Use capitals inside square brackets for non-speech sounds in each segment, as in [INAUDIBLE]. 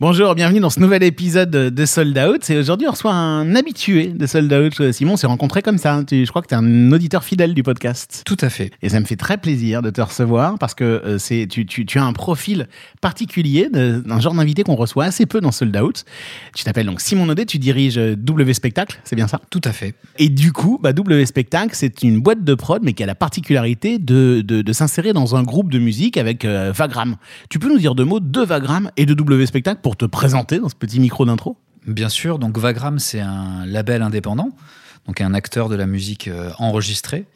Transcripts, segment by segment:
Bonjour, bienvenue dans ce nouvel épisode de Sold Out. Et aujourd'hui, on reçoit un habitué de Sold Out. Simon, on s'est rencontré comme ça. Tu- je crois que tu es un auditeur fidèle du podcast. Tout à fait. Et ça me fait très plaisir de te recevoir parce que euh, c'est tu, tu, tu as un profil particulier d'un genre d'invité qu'on reçoit assez peu dans Sold Out. Tu t'appelles donc Simon Naudet, tu diriges euh, W Spectacle, c'est bien ça? Tout à fait. Et du coup, bah, W Spectacle, c'est une boîte de prod, mais qui a la particularité de, de, de s'insérer dans un groupe de musique avec euh, Vagram. Tu peux nous dire deux mots de Vagram et de W Spectacle? Pour te présenter dans ce petit micro d'intro Bien sûr, donc Vagram, c'est un label indépendant, donc un acteur de la musique euh, enregistrée.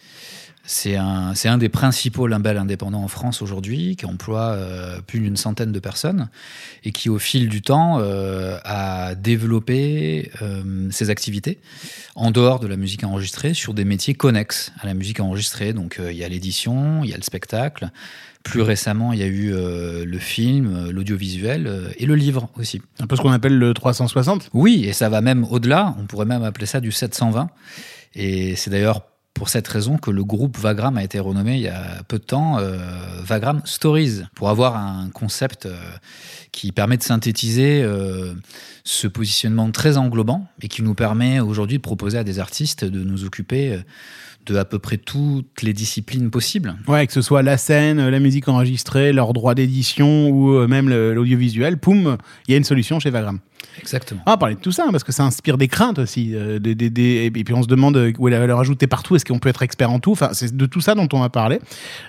C'est un, un des principaux labels indépendants en France aujourd'hui, qui emploie euh, plus d'une centaine de personnes et qui, au fil du temps, euh, a développé ses activités en dehors de la musique enregistrée sur des métiers connexes à la musique enregistrée. Donc, il y a l'édition, il y a le spectacle. Plus récemment, il y a eu euh, le film, euh, l'audiovisuel euh, et le livre aussi. Un peu ce qu'on appelle le 360 Oui, et ça va même au-delà. On pourrait même appeler ça du 720. Et c'est d'ailleurs pour cette raison que le groupe Vagram a été renommé il y a peu de temps euh, Vagram Stories, pour avoir un concept euh, qui permet de synthétiser euh, ce positionnement très englobant et qui nous permet aujourd'hui de proposer à des artistes de nous occuper euh, de à peu près toutes les disciplines possibles. Ouais, que ce soit la scène, la musique enregistrée, leurs droits d'édition ou euh, même l'audiovisuel, poum, il y a une solution chez Vagram. Exactement. On va parler de tout ça, hein, parce que ça inspire des craintes aussi. euh, des- des- des- et puis on se demande euh, où est la valeur ajoutée partout, est-ce qu'on peut être expert en tout? Enfin, c'est de tout ça dont on va parler.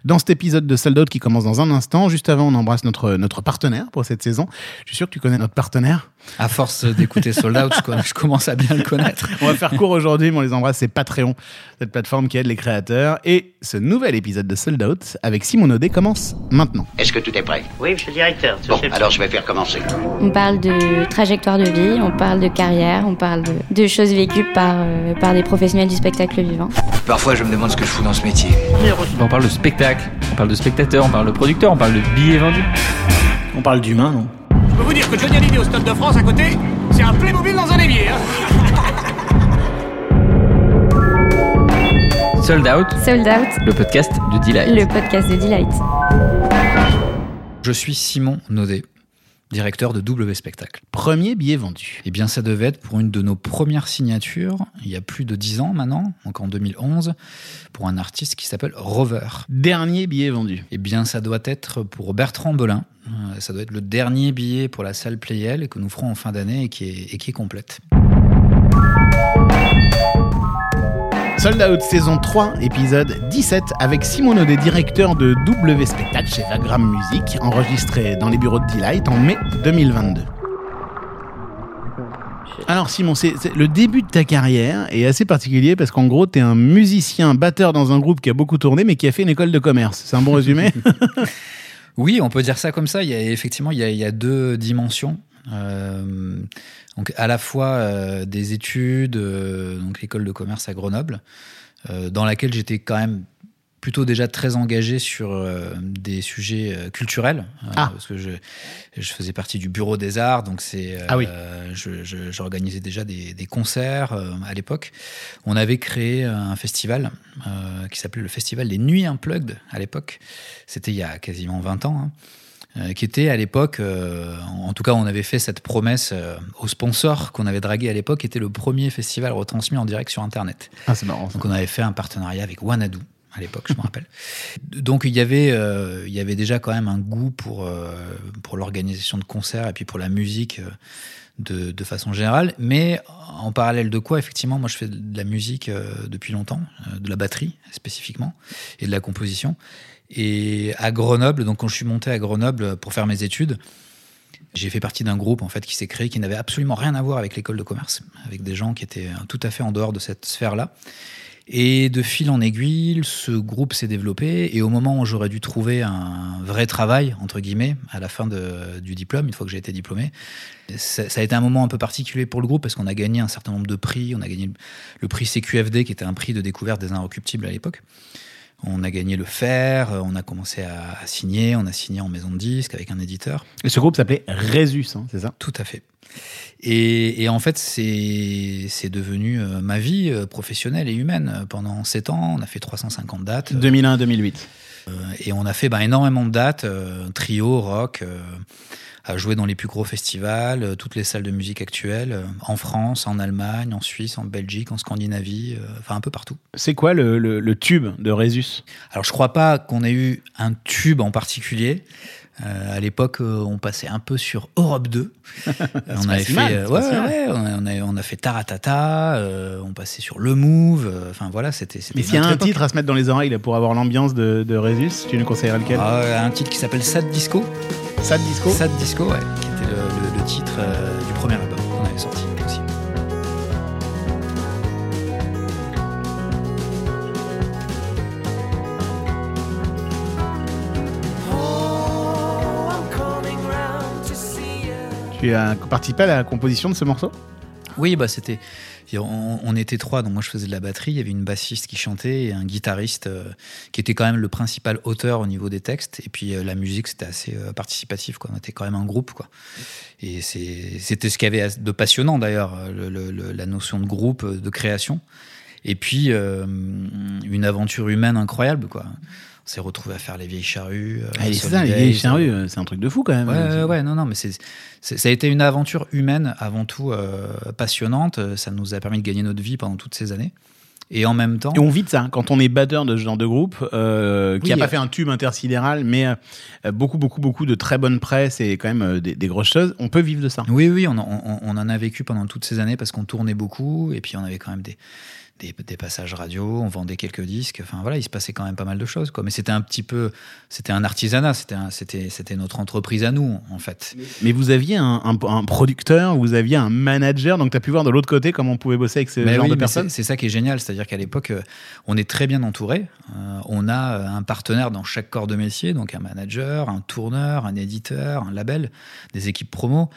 Dans cet épisode de Sold Out qui commence dans un instant, juste avant, on embrasse notre, notre partenaire pour cette saison. Je suis sûr que tu connais notre partenaire. À force d'écouter Sold Out, je, commence à bien le connaître. On va faire court aujourd'hui, mais on les embrasse. C'est Patreon, cette plateforme qui aide les créateurs. Et ce nouvel épisode de Sold Out avec Simon Audet commence maintenant. Est-ce que tout est prêt? Oui, monsieur le directeur. Bon, alors je vais faire commencer. On parle de trajectoire de vie, on parle de carrière, on parle de, de choses vécues par, euh, par des professionnels du spectacle vivant. Parfois, je me demande ce que je fous dans ce métier. On parle de spectacle, on parle de spectateur, on parle de producteur, on parle de billets vendus. On parle d'humain, non? Je peux vous dire que Johnny Hallyday au Stade de France à côté, c'est un Playmobil dans un évier. Hein [LAUGHS] Sold Out, Sold Out, le podcast de Delight. le podcast de Delight. Je suis Simon Naudet, directeur de W Spectacle. Premier billet vendu. Eh bien, ça devait être pour une de nos premières signatures, il y a plus de 10 ans maintenant, donc en 2011, pour un artiste qui s'appelle Rover. Dernier billet vendu. Eh bien, ça doit être pour Bertrand Belin. Euh, Ça doit être le dernier billet pour la salle Playel que nous ferons en fin d'année et, et qui est complète. Sold Out saison 3, épisode 17, avec Simon Audet, directeur de W Spectacle chez Vagram Music, enregistré dans les bureaux de Delight en mai 2022. Alors Simon, c'est le début de ta carrière est assez particulier parce qu'en gros, tu es un musicien batteur dans un groupe qui a beaucoup tourné mais qui a fait une école de commerce. C'est un bon résumé [LAUGHS] [LAUGHS] Oui, on peut dire ça comme ça. Il y a effectivement il y a, il y a deux dimensions. Euh, donc à la fois euh, des études, euh, donc l'école de commerce à Grenoble, dans laquelle j'étais quand même plutôt déjà très engagé sur des sujets culturels, Ah. parce que je, je faisais partie du bureau des arts, donc c'est Ah oui. j'organisais déjà des, des concerts à l'époque. On avait créé un festival qui s'appelait le Festival des Nuits Unplugged à l'époque. C'était il y a quasiment 20 ans. hein. Euh, qui était à l'époque, euh, en tout cas on avait fait cette promesse euh, aux sponsors qu'on avait dragué à l'époque, était le premier festival retransmis en direct sur Internet. Ah, c'est marrant. ça. Donc on avait fait un partenariat avec Wanadu à l'époque, je me rappelle. [LAUGHS] Donc il y avait, euh, il y avait déjà quand même un goût pour euh, pour l'organisation de concerts et puis pour la musique euh, de, de façon générale. Mais en parallèle de quoi, effectivement, moi je fais de la musique depuis longtemps, de la batterie spécifiquement et de la composition. Et à Grenoble, donc quand je suis monté à Grenoble pour faire mes études, j'ai fait partie d'un groupe en fait qui s'est créé qui n'avait absolument rien à voir avec l'école de commerce, avec des gens qui étaient euh, tout à fait en dehors de cette sphère-là. Et de fil en aiguille, ce groupe s'est développé. Et au moment où j'aurais dû trouver un vrai travail, entre guillemets, à la fin du diplôme, une fois que j'ai été diplômé, ça, a été un moment un peu particulier pour le groupe parce qu'on a gagné un certain nombre de prix. On a gagné le prix CQFD, qui était un prix de découverte des inrecuptibles à l'époque. On a gagné le fer, on a commencé à, à signer, on a signé en maison de disque avec un éditeur. Et ce groupe s'appelait Résus, hein, c'est ça? Tout à fait. Et, et en fait, c'est c'est devenu euh, ma vie euh, professionnelle et humaine. Pendant sept ans, on a fait 350 dates. 2001-2008. Euh, et on a fait bah, énormément de dates, euh, trio, rock, euh, à jouer dans les plus gros festivals, toutes les salles de musique actuelles, en France, en Allemagne, en Suisse, en Belgique, en Scandinavie, enfin un peu partout. C'est quoi le, le- le tube de Résus Alors je crois pas qu'on ait eu un tube en particulier. Euh, à l'époque, euh, on passait un peu sur Europe 2. [LAUGHS] Euh, on pas avait fait, mal, euh, ouais, ouais, on a, on fait Taratata. euh, on passait sur Le Move. euh, Enfin voilà, c'était. Mais s'il y a un époque. titre à se mettre dans les oreilles là, pour avoir l'ambiance de, de Résus, tu nous conseillerais lequel? Ah, un titre qui s'appelle Sad Disco. Sad Disco Sad Disco, ouais, qui était le, le- le titre euh, du premier album qu'on avait sorti Tu as participé à la composition de ce morceau? Oui, bah c'était. On, était trois, donc moi je faisais de la batterie. Il y avait une bassiste qui chantait et un guitariste euh, qui était quand même le principal auteur au niveau des textes. Et puis euh, la musique, c'était assez euh, participatif. Quoi. On était quand même un groupe. Quoi. Et c'était ce qu'il y avait de passionnant d'ailleurs, le- le- le- la notion de groupe, de création. Et puis une aventure humaine incroyable. Quoi. S'est retrouvé à faire les vieilles charrues. euh, Ah, C'est ça, les vieilles euh, charrues, euh, c'est un truc de fou quand même. Ouais, ouais, ouais, non, non, mais c'est, c'est- ça a été une aventure humaine avant tout euh, passionnante. Ça nous a permis de gagner notre vie pendant toutes ces années. Et en même temps, Et on vit de ça. hein. Quand on est batteur de ce genre de groupe, euh, qui Oui, n'a pas euh, fait un tube intersidéral, mais euh, beaucoup, beaucoup, beaucoup de très bonne presse et quand même euh, des, des grosses choses, on peut vivre de ça. oui, oui, on- on en a vécu pendant toutes ces années parce qu'on tournait beaucoup et puis on avait quand même des, des, des passages radio, on vendait quelques disques. Enfin voilà, il se passait quand même pas mal de choses. Quoi. Mais c'était un petit peu, c'était un artisanat, c'était, un- c'était, c'était notre entreprise à nous en fait. Mais vous aviez un, un- un producteur, vous aviez un manager, donc tu as pu voir de l'autre côté comment on pouvait bosser avec ce Mais genre oui, de mais personnes. c'est- C'est ça qui est génial, c'est-à-dire qu'à l'époque, euh, on est très bien entouré. Euh, on a euh, un partenaire dans chaque corps de métier, donc un manager, un tourneur, un éditeur, un label, des équipes promo.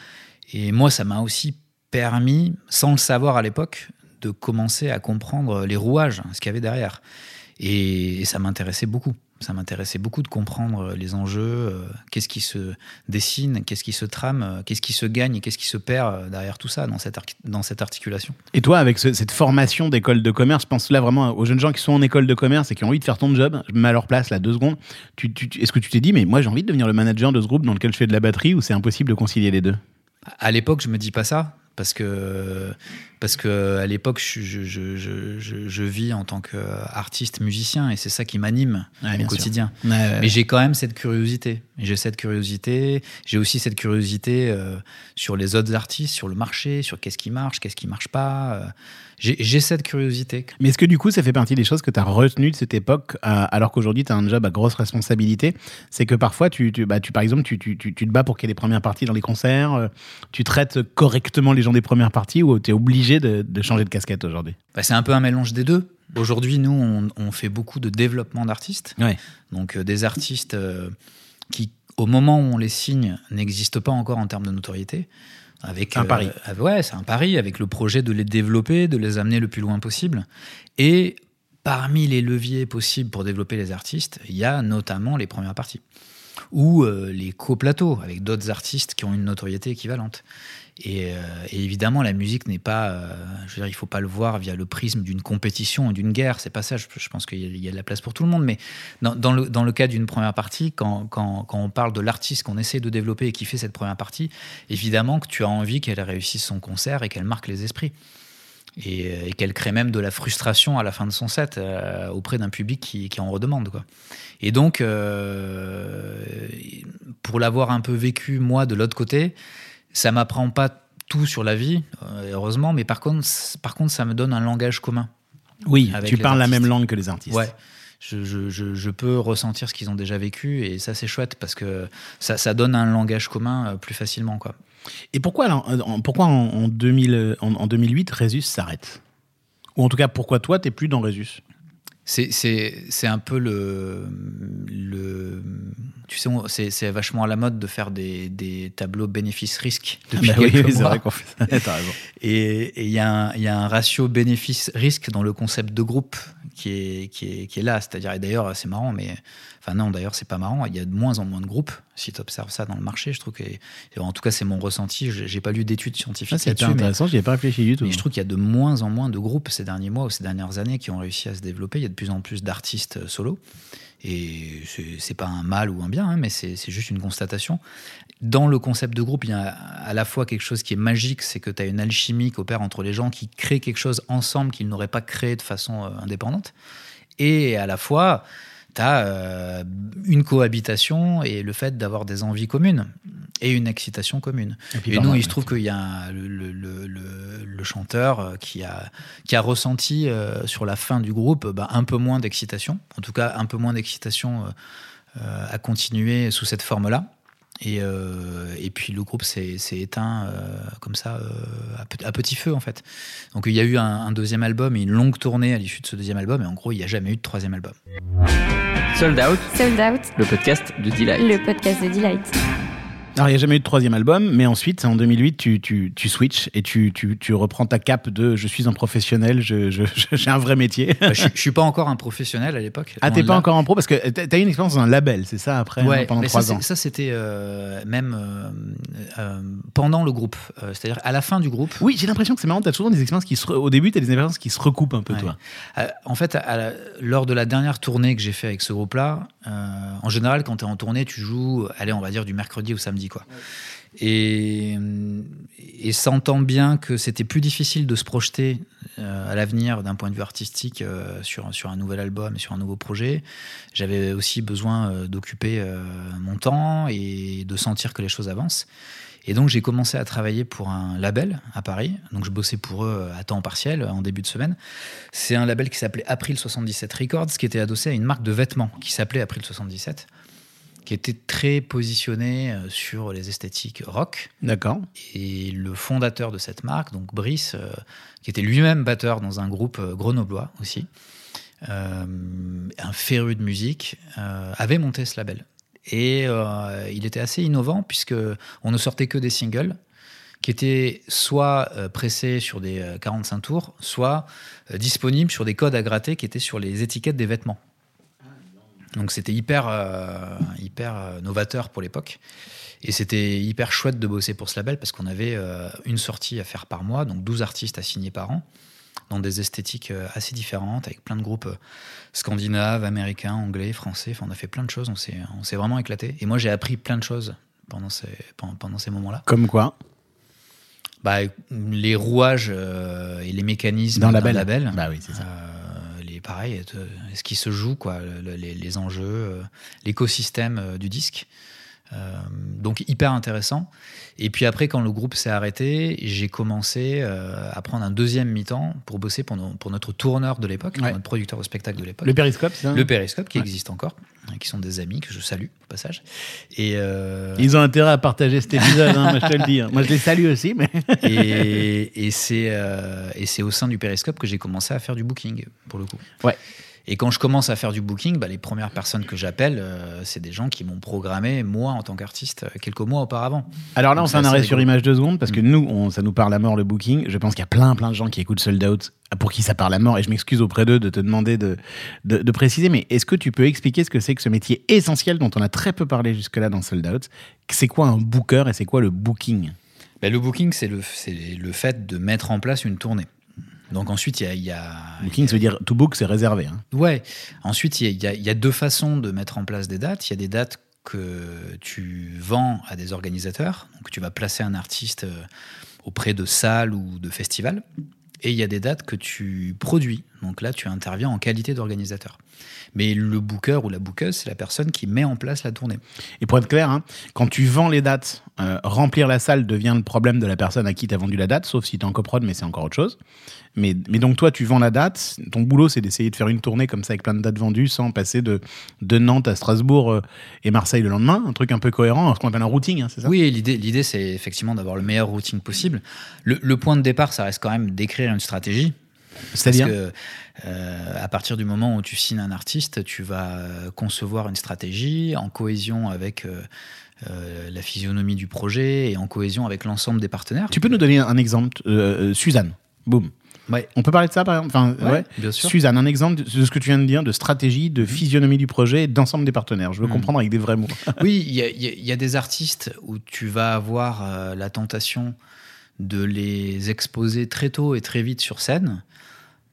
Et moi, ça m'a aussi permis, sans le savoir à l'époque, de commencer à comprendre les rouages, ce qu'il y avait derrière. Et, et ça m'intéressait beaucoup. Ça m'intéressait beaucoup de comprendre les enjeux, euh, qu'est-ce qui se dessine, qu'est-ce qui se trame, euh, qu'est-ce qui se gagne et qu'est-ce qui se perd euh, derrière tout ça, dans cette, arc- dans cette articulation. Et toi, avec ce- cette formation d'école de commerce, je pense là vraiment aux jeunes gens qui sont en école de commerce et qui ont envie de faire ton job. Je me mets à leur place là deux secondes. Tu- tu- tu- Est-ce que tu t'es dit, mais moi j'ai envie de devenir le manager de ce groupe dans lequel je fais de la batterie ou c'est impossible de concilier les deux? À l'époque, je me dis pas ça parce que parce que à l'époque, je, je, je, je, je- je vis en tant qu'artiste musicien et c'est ça qui m'anime Ouais, sûr. quotidien. Ouais, ouais. Mais j'ai quand même cette curiosité. J'ai cette curiosité. J'ai aussi cette curiosité euh, sur les autres artistes, sur le marché, sur qu'est-ce qui marche, qu'est-ce qui marche pas. euh. J'ai cette curiosité. Mais est-ce que du coup, ça fait partie des choses que tu as retenues de cette époque, euh, alors qu'aujourd'hui, tu as un job à grosse responsabilité? C'est que parfois, tu, tu, bah, tu, par exemple, tu, te bats pour qu'il y ait des premières parties dans les concerts, tu traites correctement les gens des premières parties ou tu es obligé de, de changer de casquette aujourd'hui? Bah, c'est un peu un mélange des deux. Aujourd'hui, nous, on, on fait beaucoup de développement d'artistes. Ouais. Donc, euh, des artistes euh, qui, au moment où on les signe, n'existent pas encore en termes de notoriété. Avec, Un pari. euh, ouais, c'est un pari, avec le projet de les développer, de les amener le plus loin possible. Et parmi les leviers possibles pour développer les artistes, il y a notamment les premières parties. Ou euh, les coplateaux avec d'autres artistes qui ont une notoriété équivalente. Et, euh, évidemment, la musique n'est pas. euh, je veux dire, il faut pas le voir via le prisme d'une compétition ou d'une guerre. C'est pas ça. Je, pense qu'il y, a- de la place pour tout le monde. Mais dans, dans le, dans le cas d'une première partie, quand, quand, quand on parle de l'artiste qu'on essaie de développer et qui fait cette première partie, évidemment que tu as envie qu'elle réussisse son concert et qu'elle marque les esprits. Et, euh, et qu'elle crée même de la frustration à la fin de son set euh, auprès d'un public qui, qui en redemande. Quoi. Et donc, euh, pour l'avoir un peu vécu, moi, de l'autre côté, ça m'apprend pas tout sur la vie, heureusement, mais par contre, par contre, ça me donne un langage commun. Oui, tu les parles la même langue que les artistes. Ouais. Je, je- je- je peux ressentir ce qu'ils ont déjà vécu et ça c'est chouette parce que ça, ça donne un langage commun plus facilement quoi. Et pourquoi, alors, en- pourquoi en, en 2000, euh, en, en 2008, Résus s'arrête? Ou en tout cas, pourquoi toi, t'es plus dans Résus C'est- un peu le, le tu sais c'est vachement à la mode de faire des, des tableaux bénéfices-risques depuis Bah oui, c'est vrai qu'on fait ça. [LAUGHS] T'as raison. Et il y, a un- il y a un ratio bénéfice-risque dans le concept de groupe qui est, qui est, qui est là. C'est-à-dire, et d'ailleurs, c'est marrant, mais. Enfin, non, d'ailleurs, c'est pas marrant. Il y a de moins en moins de groupes. Si tu observes ça dans le marché, je trouve que. En tout cas, c'est mon ressenti. J'ai pas lu d'études scientifiques Ça, c'est là-dessus. mais- intéressant, j'y ai pas réfléchi du tout. mais je trouve qu'il y a de moins en moins de groupes ces derniers mois ou ces dernières années qui ont réussi à se développer. Il y a de plus en plus d'artistes euh, solo. Et c'est- pas un mal ou un bien, hein, mais c'est c'est juste une constatation. Dans le concept de groupe, il y a à la fois quelque chose qui est magique, c'est que tu as une alchimie qui opère entre les gens qui créent quelque chose ensemble qu'ils n'auraient pas créé de façon euh, indépendante. Et à la fois, tu as une cohabitation et le fait d'avoir des envies communes et une excitation commune. Et puis, Et pardon, nous, il se trouve qu'il y a un- le, le- le- le- le chanteur euh, qui a, qui a ressenti euh, sur la fin du groupe bah, un peu moins d'excitation, en tout cas un peu moins d'excitation euh, euh, à continuer sous cette forme-là. Et, euh, et puis le groupe s'est s'est éteint euh, comme ça euh, à petit feu en fait. Donc il y a eu un, un deuxième album et une longue tournée à l'issue de ce deuxième album, et en gros il n'y a jamais eu de troisième album. Sold Out, Sold Out, le podcast de Delight. le podcast de Delight. Alors, il n'y a jamais eu de troisième album, mais ensuite, en 2008, tu, tu, tu switches et tu, tu, tu reprends ta cape de je suis un professionnel, je- je- je- j'ai un vrai métier. Bah, je, je suis pas encore un professionnel à l'époque. Ah, t'es pas encore en pro parce que t'as eu une expérience dans un label, c'est ça, après, Ouais, hein, pendant mais ça, trois ans? Ça, c'était euh, même euh, euh, pendant le groupe. C'est-à-dire à la fin du groupe. Oui, j'ai l'impression que c'est marrant, t'as souvent des expériences qui se. re- Au début, t'as des expériences qui se recoupent un peu, Ouais. toi. En fait, à la- lors de la dernière tournée que j'ai fait avec ce groupe-là, en général, quand tu es en tournée, tu joues, allez, on va dire du mercredi au samedi, Et, et sentant bien que c'était plus difficile de se projeter euh, à l'avenir d'un point de vue artistique euh, sur, sur un nouvel album et sur un nouveau projet, j'avais aussi besoin euh, d'occuper mon temps et de sentir que les choses avancent. Et donc j'ai commencé à travailler pour un label à Paris. Donc je bossais pour eux à temps partiel en début de semaine. C'est un label qui s'appelait April 77 Records, qui était adossé à une marque de vêtements qui s'appelait April 77, qui était très positionné euh, sur les esthétiques rock. D'accord. Et le fondateur de cette marque, donc Brice, euh, qui était lui-même batteur dans un groupe euh, grenoblois aussi, euh, un féru de musique, euh, avait monté ce label. Et il était assez innovant puisque on ne sortait que des singles qui étaient soit pressés sur des euh, 45 tours, soit disponibles sur des codes à gratter qui étaient sur les étiquettes des vêtements. Donc c'était hyper, euh, hyper euh, novateur pour l'époque. Et c'était hyper chouette de bosser pour ce label parce qu'on avait euh, une sortie à faire par mois, donc 12 artistes à signer par an, dans des esthétiques assez différentes, avec plein de groupes scandinaves, américains, anglais, français. Enfin, on a fait plein de choses, on s'est, on s'est vraiment éclaté. Et moi, j'ai appris plein de choses pendant ces, pendant, pendant ces moments-là. Comme quoi? Bah, les rouages euh, et les mécanismes Dans d'un label. label. Bah oui, c'est ça. Pareil, euh, ce qui se joue, quoi, le- les, les enjeux, euh, l'écosystème euh, du disque? Euh, donc hyper intéressant. Et puis après, quand le groupe s'est arrêté, j'ai commencé euh, à prendre un deuxième mi-temps pour bosser pour, nos- pour notre tourneur de l'époque, Ouais. notre producteur de spectacle de l'époque. Le périscope, c'est ça? Le Périscope, qui Ouais. existe encore, hein, qui sont des amis que je salue au passage. Et, euh, Ils ont intérêt à partager cet épisode, hein, moi, je te le dis. hein. Moi, je les salue aussi, mais. [LAUGHS] et, et c'est au sein du Périscope que j'ai commencé à faire du booking, pour le coup. Ouais. Et quand je commence à faire du booking, bah, les premières personnes que j'appelle, euh, c'est des gens qui m'ont programmé, moi, en tant qu'artiste, euh, quelques mois auparavant. Alors là, on fait un arrêt sur image deux secondes parce que nous, on- ça nous parle à mort le booking. Je pense qu'il y a plein, plein de gens qui écoutent Sold Out pour qui ça parle à mort et je m'excuse auprès d'eux de te demander de, de, de préciser. Mais est-ce que tu peux expliquer ce que c'est que ce métier essentiel dont on a très peu parlé jusque-là dans Sold Out? C'est quoi un booker et c'est quoi le booking? Bah, le booking, c'est le, c'est le fait de mettre en place une tournée. Donc ensuite, il y a... y a- Booking, ça veut dire to book, c'est réservé. hein. Ouais. Ensuite, il y y a deux façons de mettre en place des dates. Il y a des dates que tu vends à des organisateurs. Donc, tu vas placer un artiste euh, auprès de salles ou de festivals. Et il y a des dates que tu produis. Donc là, tu interviens en qualité d'organisateur. Mais le booker ou la bookeuse, c'est la personne qui met en place la tournée. Et pour être clair, hein, quand tu vends les dates, euh, remplir la salle devient le problème de la personne à qui tu as vendu la date, sauf si tu es en coprod, mais c'est encore autre chose. Mais, mais donc toi, tu vends la date, ton boulot, c'est d'essayer de faire une tournée comme ça avec plein de dates vendues sans passer de, de Nantes à Strasbourg euh, et Marseille le lendemain, un truc un peu cohérent, ce qu'on appelle un routing, hein, c'est ça? Oui, l'idée, l'idée, c'est effectivement d'avoir le meilleur routing possible. Le, le point de départ, ça reste quand même d'écrire une stratégie. C'est-à-dire euh, à partir du moment où tu signes un artiste, tu vas euh, concevoir une stratégie en cohésion avec euh, euh, la physionomie du projet et en cohésion avec l'ensemble des partenaires. Tu peux nous donner un exemple Suzanne, boum. Ouais. On peut parler de ça, par exemple? Enfin, Ouais, ouais. bien sûr. Suzanne, un exemple de ce que tu viens de dire, de stratégie, de physionomie du projet, et d'ensemble des partenaires. Je veux Mhm. comprendre avec des vrais mots. [LAUGHS] Oui, il y, a- y y des artistes où tu vas avoir euh, la tentation de les exposer très tôt et très vite sur scène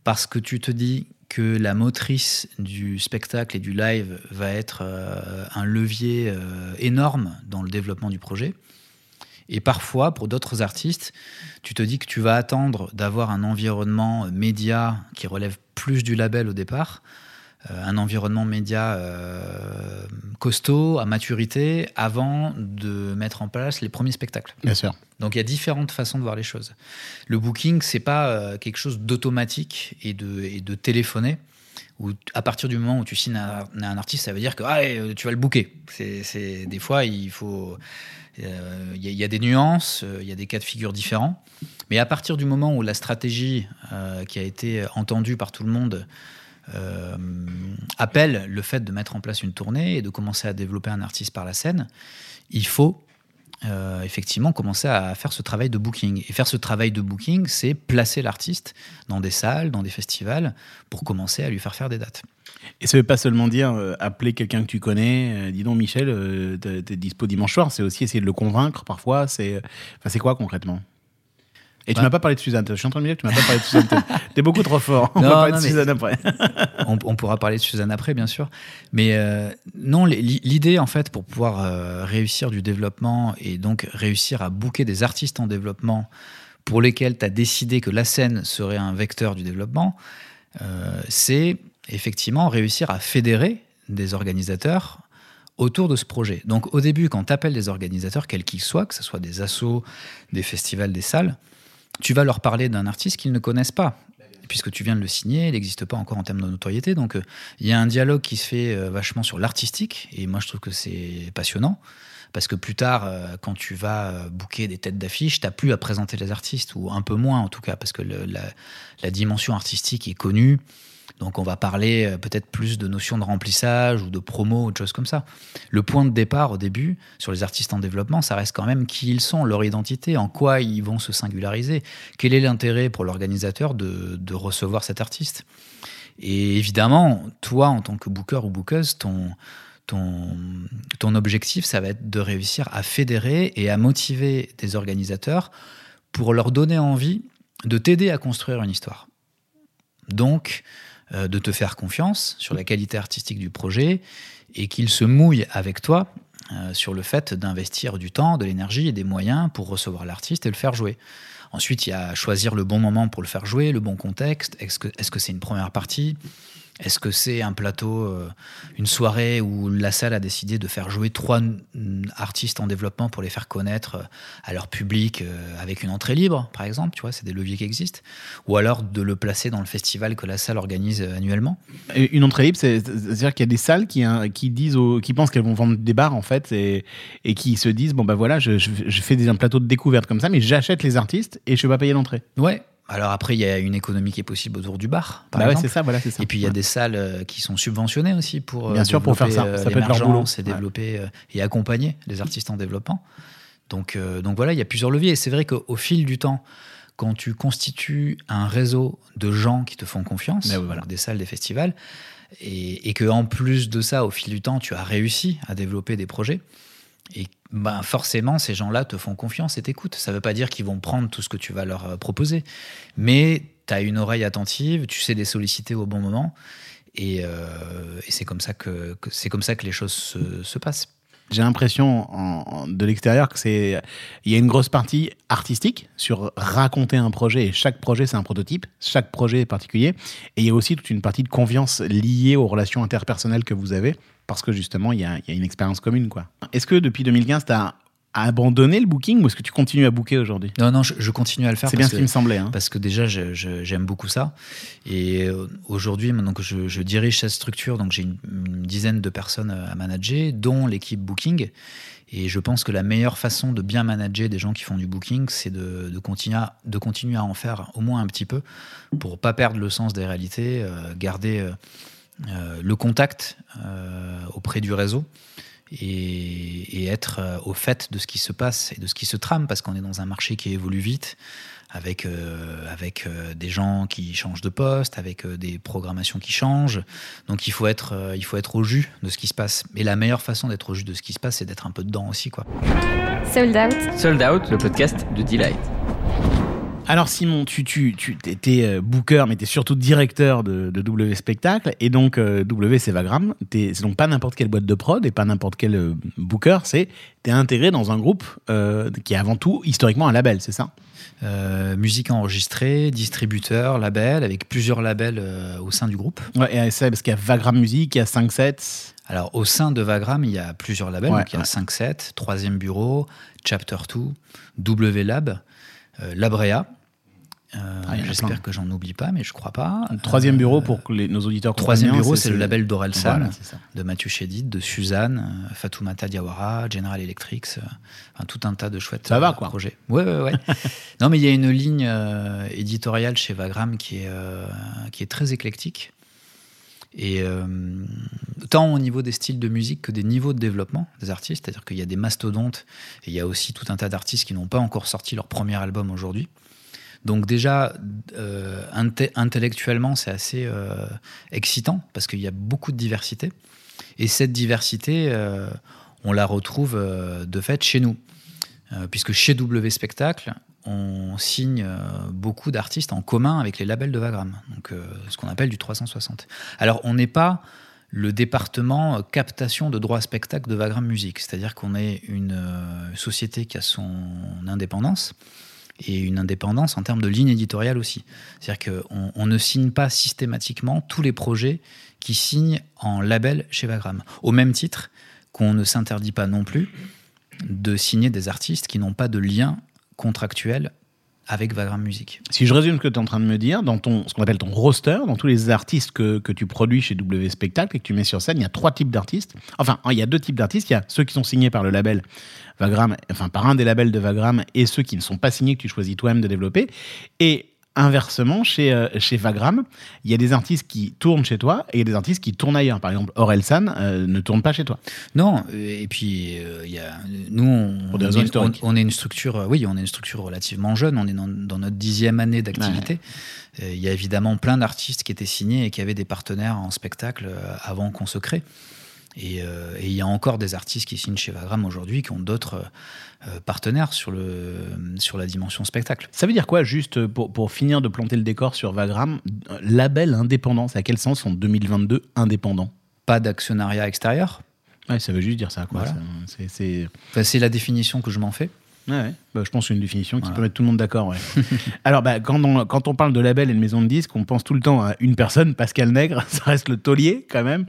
parce que tu te dis que la motrice du spectacle et du live va être euh, un levier euh, énorme dans le développement du projet. Et parfois, pour d'autres artistes, tu te dis que tu vas attendre d'avoir un environnement média qui relève plus du label au départ, euh, un environnement média euh, costaud, à maturité, avant de mettre en place les premiers spectacles. Bien sûr. Donc il y a différentes façons de voir les choses. Le booking, c'est pas euh, quelque chose d'automatique et de, et de téléphoné. Où à partir du moment où tu signes un, un artiste, ça veut dire que ah, euh, tu vas le booker. C'est, des fois, il faut, euh, il y, a- il y a des nuances, euh, il y a des cas de figure différents. Mais à partir du moment où la stratégie euh, qui a été entendue par tout le monde euh, appelle le fait de mettre en place une tournée et de commencer à développer un artiste par la scène, il faut euh, effectivement commencer à faire ce travail de booking. Et faire ce travail de booking, c'est placer l'artiste dans des salles, dans des festivals, pour commencer à lui faire faire des dates. Et ça veut pas seulement dire euh, appeler quelqu'un que tu connais, dis donc Michel, t'es dispo dimanche soir, c'est aussi essayer de le convaincre parfois. C'est quoi concrètement? Et tu Bah. m'as pas parlé de Suzanne. Je suis en train de me dire que tu m'as pas parlé de Suzanne. [LAUGHS] T'es- beaucoup trop fort. On Non, va parler non, de Suzanne après. on, on pourra parler de Suzanne après, bien sûr. Mais euh, non, li- l'idée, en fait, pour pouvoir euh, réussir du développement et donc réussir à booker des artistes en développement pour lesquels tu as décidé que la scène serait un vecteur du développement, euh, c'est effectivement réussir à fédérer des organisateurs autour de ce projet. Donc au début, quand tu appelles des organisateurs, quels qu'ils soient, que ce soit des assos, des festivals, des salles, tu vas leur parler d'un artiste qu'ils ne connaissent pas puisque tu viens de le signer, il n'existe pas encore en termes de notoriété. Donc, euh, il y a un dialogue qui se fait euh, vachement sur l'artistique, et moi, je trouve que c'est passionnant. Parce que plus tard, euh, quand tu vas booker des têtes d'affiche, tu n'as plus à présenter les artistes, ou un peu moins en tout cas, parce que la dimension artistique est connue. Donc on va parler euh, peut-être plus de notions de remplissage ou de promo ou de choses comme ça. Le point de départ au début sur les artistes en développement, ça reste quand même qui ils sont, leur identité, en quoi ils vont se singulariser, quel est l'intérêt pour l'organisateur de, recevoir cet artiste? Et évidemment, toi en tant que booker ou bookeuse, ton, ton, ton objectif, ça va être de réussir à fédérer et à motiver des organisateurs pour leur donner envie de t'aider à construire une histoire. Donc, euh, de te faire confiance sur la qualité artistique du projet et qu'ils se mouillent avec toi euh, sur le fait d'investir du temps, de l'énergie et des moyens pour recevoir l'artiste et le faire jouer. Ensuite, il y a choisir le bon moment pour le faire jouer, le bon contexte. Est-ce que est-ce que c'est une première partie? Est-ce que c'est un plateau, euh, une soirée où la salle a décidé de faire jouer trois mm, artistes en développement pour les faire connaître euh, à leur public euh, avec une entrée libre, par exemple Tu vois, c'est des leviers qui existent? Ou alors de le placer dans le festival que la salle organise annuellement? Une entrée libre, c'est- c'est-à-dire qu'il y a des salles qui, hein, qui disent, aux- qui pensent qu'elles vont vendre des bars en fait, et, et qui se disent bon bah voilà, je, je- je fais des, un plateau de découverte comme ça, mais j'achète les artistes et je vais pas payer l'entrée. Ouais. Alors après, il y a une économie qui est possible autour du bar, par Bah ouais, c'est ça, voilà, c'est ça. Et puis il y a Ouais. des salles euh, qui sont subventionnées aussi pour euh, Bien sûr, pour faire ça. euh, Ça peut être leur boulot. Ouais. développer et accompagner les artistes en développement. Donc, euh, donc voilà, il y a plusieurs leviers. Et c'est vrai qu'au au fil du temps, quand tu constitues un réseau de gens qui te font confiance, oui, voilà. des salles, des festivals, et, et que en plus de ça, au fil du temps, tu as réussi à développer des projets, et ben forcément, ces gens-là te font confiance et t'écoutent. Ça ne veut pas dire qu'ils vont prendre tout ce que tu vas leur euh, proposer, mais tu as une oreille attentive, tu sais les solliciter au bon moment, et, euh, c'est comme ça que, comme ça que les choses se, se passent. J'ai l'impression de l'extérieur que c'est y a une grosse partie artistique sur raconter un projet. Et chaque projet c'est un prototype, chaque projet est particulier. Et il y a aussi toute une partie de confiance liée aux relations interpersonnelles que vous avez parce que justement il y a, il y a une expérience commune quoi. Est-ce que depuis 2015 tu as abandonné le booking ou est-ce que tu continues à booker aujourd'hui? Non, non, je, je continue à le faire. C'est bien ce qui me semblait. hein. parce que déjà j'aime beaucoup ça et euh, aujourd'hui maintenant que je, je dirige cette structure donc j'ai une, une dizaine de personnes à manager dont l'équipe booking et je pense que la meilleure façon de bien manager des gens qui font du booking c'est de, de continuer à, de continuer à en faire au moins un petit peu pour pas perdre le sens des réalités euh, garder euh, euh, le contact euh, auprès du réseau et, et être euh, au fait de ce qui se passe et de ce qui se trame, parce qu'on est dans un marché qui évolue vite, avec, euh, avec euh, des gens qui changent de poste, avec euh, des programmations qui changent. Donc il faut, être, euh, il faut être au jus de ce qui se passe. Et la meilleure façon d'être au jus de ce qui se passe, c'est d'être un peu dedans aussi. Quoi. Sold Out. Sold Out, le podcast de Delight. Alors Simon, tu, tu, tu étais euh, booker, mais tu es surtout directeur de, de W Spectacle. Et donc, euh, W, c'est Vagram. T'es- C'est donc pas n'importe quelle boîte de prod et pas n'importe quel euh, booker. C'est tu es intégré dans un groupe euh, qui est avant tout historiquement un label, c'est ça? Musique enregistrée, distributeur, label, avec plusieurs labels au sein du groupe. Ouais, et ça, parce qu'il y a Vagram Music, il y a 5-7. Alors, au sein de Vagram, il y a plusieurs labels. Ouais, donc, il y a ouais. 5-7, Troisième Bureau, Chapter 2, W Lab, Labrea. Euh, Ah, J'espère que j'en oublie pas, mais je crois pas. Troisième Euh, bureau pour que les- nos auditeurs comprennent Troisième bureau, c'est le label d'Orelsan, Voilà, de Mathieu Chédid, de Suzanne, euh, Fatoumata Diawara, General Electric, enfin, tout un tas de chouettes Ça va, quoi. projets. Ouais, ouais, ouais. [LAUGHS] non, mais il y a une ligne euh, éditoriale chez Vagram qui est, euh, qui est très éclectique. Et euh, tant au niveau des styles de musique que des niveaux de développement des artistes, c'est-à-dire qu'il y a des mastodontes et il y a aussi tout un tas d'artistes qui n'ont pas encore sorti leur premier album aujourd'hui. Donc déjà, euh, inte- intellectuellement, c'est assez euh, excitant parce qu'il y a beaucoup de diversité. Et cette diversité, euh, on la retrouve de fait chez nous. Puisque chez W Spectacle, on signe beaucoup d'artistes en commun avec les labels de Vagram, donc ce qu'on appelle du 360. Alors on n'est pas le département captation de droits spectacle de Vagram Musique, c'est-à-dire qu'on est une société qui a son indépendance et une indépendance en termes de ligne éditoriale aussi. C'est-à-dire qu'on on ne signe pas systématiquement tous les projets qui signent en label chez Vagram. Au même titre qu'on ne s'interdit pas non plus de signer des artistes qui n'ont pas de lien contractuel avec Vagram Music. Si je résume ce que tu es en train de me dire, dans ton, ce qu'on appelle ton roster, dans tous les artistes que, que tu produis chez W Spectacle et que tu mets sur scène, il y a trois types d'artistes. Enfin, il y a deux types d'artistes. Il y a ceux qui sont signés par le label Vagram, enfin par un des labels de Vagram, et ceux qui ne sont pas signés, que tu choisis toi-même de développer. Et inversement, chez, euh, chez Vagram, il y a des artistes qui tournent chez toi et il y a des artistes qui tournent ailleurs. Par exemple, Orelsan euh, ne tourne pas chez toi. Non, et puis euh, il y a, nous, on, est, historiques. on- on est une structure, euh, oui, on est une structure relativement jeune. On est dans, dans notre dixième année d'activité. Euh, Il y a évidemment plein d'artistes qui étaient signés et qui avaient des partenaires en spectacle euh, avant qu'on se crée. Et, euh, et il y a encore des artistes qui signent chez Vagram aujourd'hui qui ont d'autres euh, partenaires sur, le, sur la dimension spectacle. Ça veut dire quoi, juste euh, pour, pour finir de planter le décor sur Vagram, euh, label indépendant, c'est à quel sens en 2022 indépendant? Pas d'actionnariat extérieur. Ouais, ça veut juste dire ça. Quoi. Voilà. Ça, c'est- c'est- Enfin, c'est la définition que je m'en fais. Ouais, ouais. Bah, je pense que c'est une définition qui Voilà. peut mettre tout le monde d'accord. Ouais. [LAUGHS] Alors, bah, quand, on, quand on parle de label et de maison de disques, on pense tout le temps à une personne, Pascal Nègre, [LAUGHS] ça reste le taulier quand même.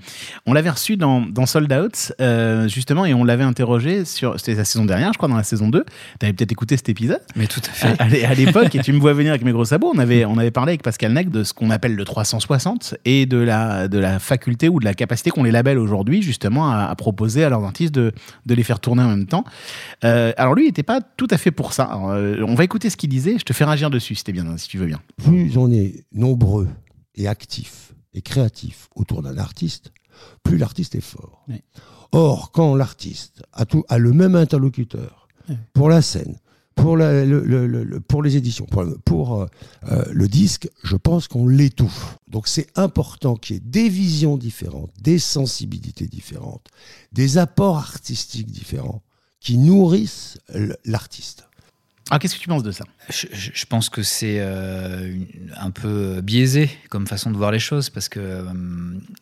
On l'avait reçu dans, dans Sold Out, euh, justement, et on l'avait interrogé sur. C'était la saison dernière, je crois, dans la saison 2. Tu avais peut-être écouté cet épisode. Mais tout à fait. À, l'é- à l'époque, et tu me vois venir avec mes gros sabots, on avait, on avait parlé avec Pascal Nègre de ce qu'on appelle le 360 et de la, de la faculté ou de la capacité qu'ont les labels aujourd'hui, justement, à, à proposer à leurs artistes de, de les faire tourner en même temps. Euh, alors lui, il n'était pas tout à fait pour ça. Alors, euh, on va écouter ce qu'il disait, je te fais réagir dessus, si, bien, si tu veux bien. plus on est nombreux et actifs et créatifs autour d'un artiste, plus l'artiste est fort. Oui. Or, quand l'artiste a, tout- a le même interlocuteur Oui. pour la scène, pour, la- le- le- le- le- pour les éditions, pour, pour, euh, euh, le disque, je pense qu'on l'étouffe. Donc c'est important qu'il y ait des visions différentes, des sensibilités différentes, des apports artistiques différents qui nourrissent l'artiste. Alors, qu'est-ce que tu penses de ça? Je, je- je pense que c'est euh, un peu biaisé comme façon de voir les choses parce que euh,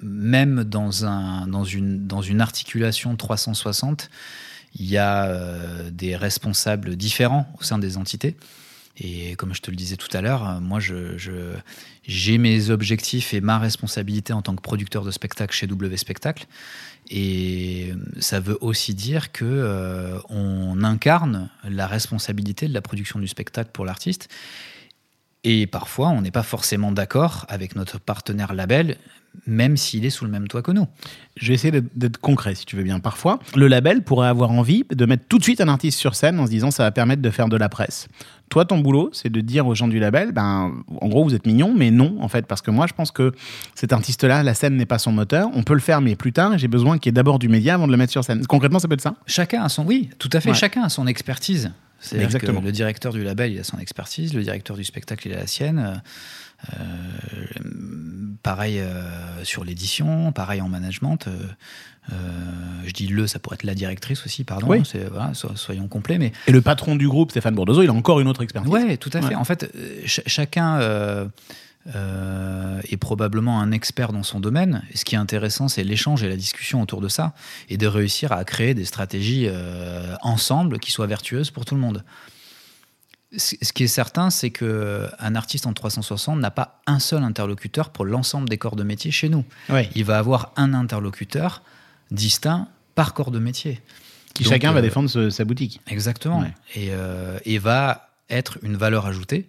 même dans, un, dans, une, dans une articulation 360, il y a euh, des responsables différents au sein des entités. Et comme je te le disais tout à l'heure, euh, moi, j'ai mes objectifs et ma responsabilité en tant que producteur de spectacle chez W Spectacle. Et ça veut aussi dire que euh, on incarne la responsabilité de la production du spectacle pour l'artiste. Et parfois, on n'est pas forcément d'accord avec notre partenaire label, même s'il est sous le même toit que nous. Je vais essayer d'être- concret, si tu veux bien. Parfois, le label pourrait avoir envie de mettre tout de suite un artiste sur scène en se disant ça va permettre de faire de la presse. Toi, ton boulot, c'est de dire aux gens du label, ben, en gros, vous êtes mignons, mais non, en fait, parce que moi, je pense que cet artiste-là, la scène n'est pas son moteur. On peut le faire, mais plus tard, j'ai besoin qu'il y ait d'abord du média avant de le mettre sur scène. Concrètement, ça peut être ça Chacun a son, oui, tout à fait. Ouais. Chacun a son expertise. Que Exactement. le directeur du label, il a son expertise, le directeur du spectacle, il a la sienne. Euh, pareil euh, sur l'édition, pareil en management. euh, euh, je dis le, ça pourrait être la directrice aussi, pardon. Oui. C'est- voilà, so- soyons complets, mais Et le patron du groupe, Stéphane Bourdozo, il a encore une autre expertise. Ouais, tout à fait. Ouais. En fait, ch- chacun euh, est probablement un expert dans son domaine. Et ce qui est intéressant, c'est l'échange et la discussion autour de ça, et de réussir à créer des stratégies euh, ensemble qui soient vertueuses pour tout le monde. Ce qui est certain, c'est que un artiste en 360 n'a pas un seul interlocuteur pour l'ensemble des corps de métier chez nous. Il va avoir un interlocuteur distinct par corps de métier. Qui Donc, chacun va euh, défendre ce- sa boutique. Exactement. Ouais. Et, euh, et va être une valeur ajoutée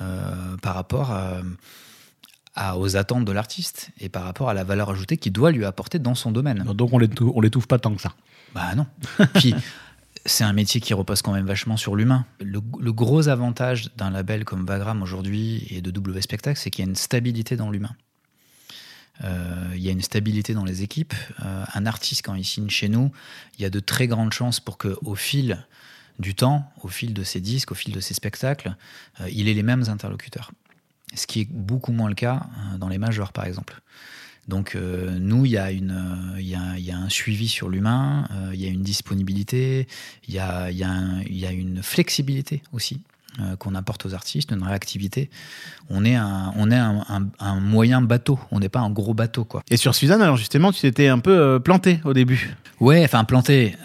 euh, par rapport à, à- aux attentes de l'artiste et par rapport à la valeur ajoutée qu'il doit lui apporter dans son domaine. Donc on l'étouffe pas tant que ça. Bah non. Puis c'est un métier qui repose quand même vachement sur l'humain. Le, gros avantage d'un label comme Vagram aujourd'hui et de W Spectacle, c'est qu'il y a une stabilité dans l'humain. Euh, il y a une stabilité dans les équipes. Euh, un artiste, quand il signe chez nous, il y a de très grandes chances pour qu'au fil du temps, au fil de ses disques, au fil de ses spectacles, euh, il ait les mêmes interlocuteurs. Ce qui est beaucoup moins le cas dans les majors, par exemple. Donc euh, nous, il y, a une, euh, il y, a, il y a un suivi sur l'humain, euh, il y a une disponibilité, il y a, il y a, un- il y a une flexibilité aussi euh, qu'on apporte aux artistes, une réactivité. On est un, on est un, un- un moyen bateau, on n'est pas un gros bateau. quoi. Et sur Suzanne, alors justement, tu t'étais un peu planté au début. Ouais, enfin planté,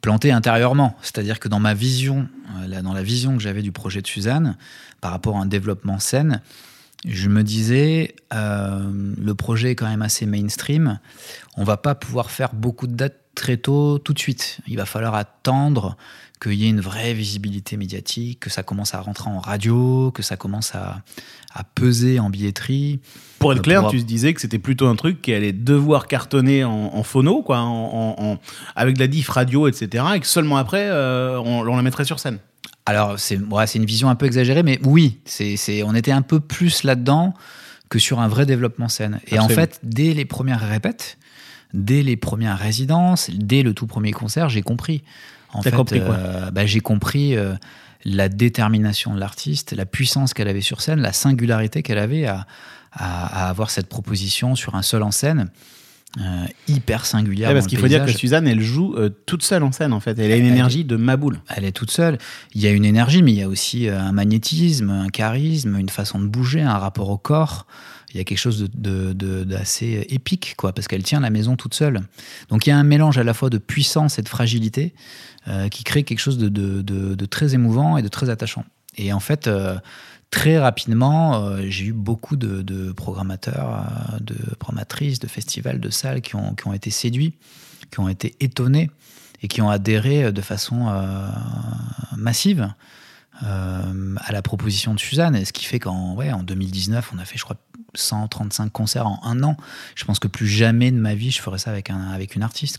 planté intérieurement. C'est-à-dire que dans ma vision, dans la vision que j'avais du projet de Suzanne, par rapport à un développement scène, je me disais, euh, le projet est quand même assez mainstream. On va pas pouvoir faire beaucoup de dates très tôt, tout de suite. Il va falloir attendre qu'il y ait une vraie visibilité médiatique, que ça commence à rentrer en radio, que ça commence à, à peser en billetterie. Pour être Euh, clair, tu te disais que c'était plutôt un truc qui allait devoir cartonner en, en phono, quoi, en, en- en- avec de la diff radio, etc. Et que seulement après, euh, on, on la mettrait sur scène. Alors, c'est ouais, c'est une vision un peu exagérée, mais oui, c'est c'est- on était un peu plus là-dedans que sur un vrai développement scène. Et en fait, dès les premières répètes, dès les premières résidences, dès le tout premier concert, j'ai compris. En T'as fait, compris quoi euh, bah, J'ai compris euh, la détermination de l'artiste, la puissance qu'elle avait sur scène, la singularité qu'elle avait à, à- à avoir cette proposition sur un seul en scène, euh, hyper singulière. Ouais, parce qu'il faut dire que. Suzanne, elle joue euh, toute seule en scène, en fait. Elle a une Elle- énergie de maboule. elle est toute seule. Il y a une énergie, mais il y a aussi euh, un magnétisme, un charisme, une façon de bouger, un rapport au corps. Il y a quelque chose de- de- de- d'assez épique, quoi, parce qu'elle tient la maison toute seule. Donc il y a un mélange à la fois de puissance et de fragilité euh, qui crée quelque chose de, très émouvant et de très attachant. Et en fait, très rapidement, euh, j'ai eu beaucoup de, programmateurs, euh, de programmatrices, de festivals, de salles qui ont, qui ont été séduits, qui ont été étonnés et qui ont adhéré de façon euh, massive euh, à la proposition de Suzanne. Et ce qui fait qu'en ouais, en 2019, on a fait, je crois, 135 concerts en un an. Je pense que plus jamais de ma vie, je ferais ça avec, un, une artiste.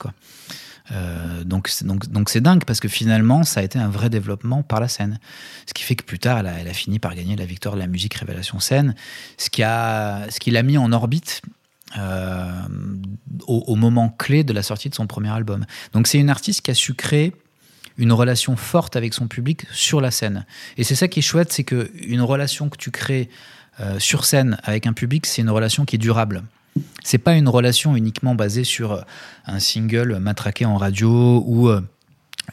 Euh, donc donc, donc c'est dingue parce que finalement, ça a été un vrai développement par la scène. Ce qui fait que plus tard, elle a, fini par gagner la victoire de la musique Révélation Scène, ce qui, a, ce qui l'a mis en orbite euh, au, moment clé de la sortie de son premier album. Donc c'est une artiste qui a su créer une relation forte avec son public sur la scène. Et c'est ça qui est chouette, c'est que une relation que tu crées euh, sur scène avec un public, c'est une relation qui est durable. C'est pas une relation uniquement basée sur euh, un single matraqué en radio ou euh,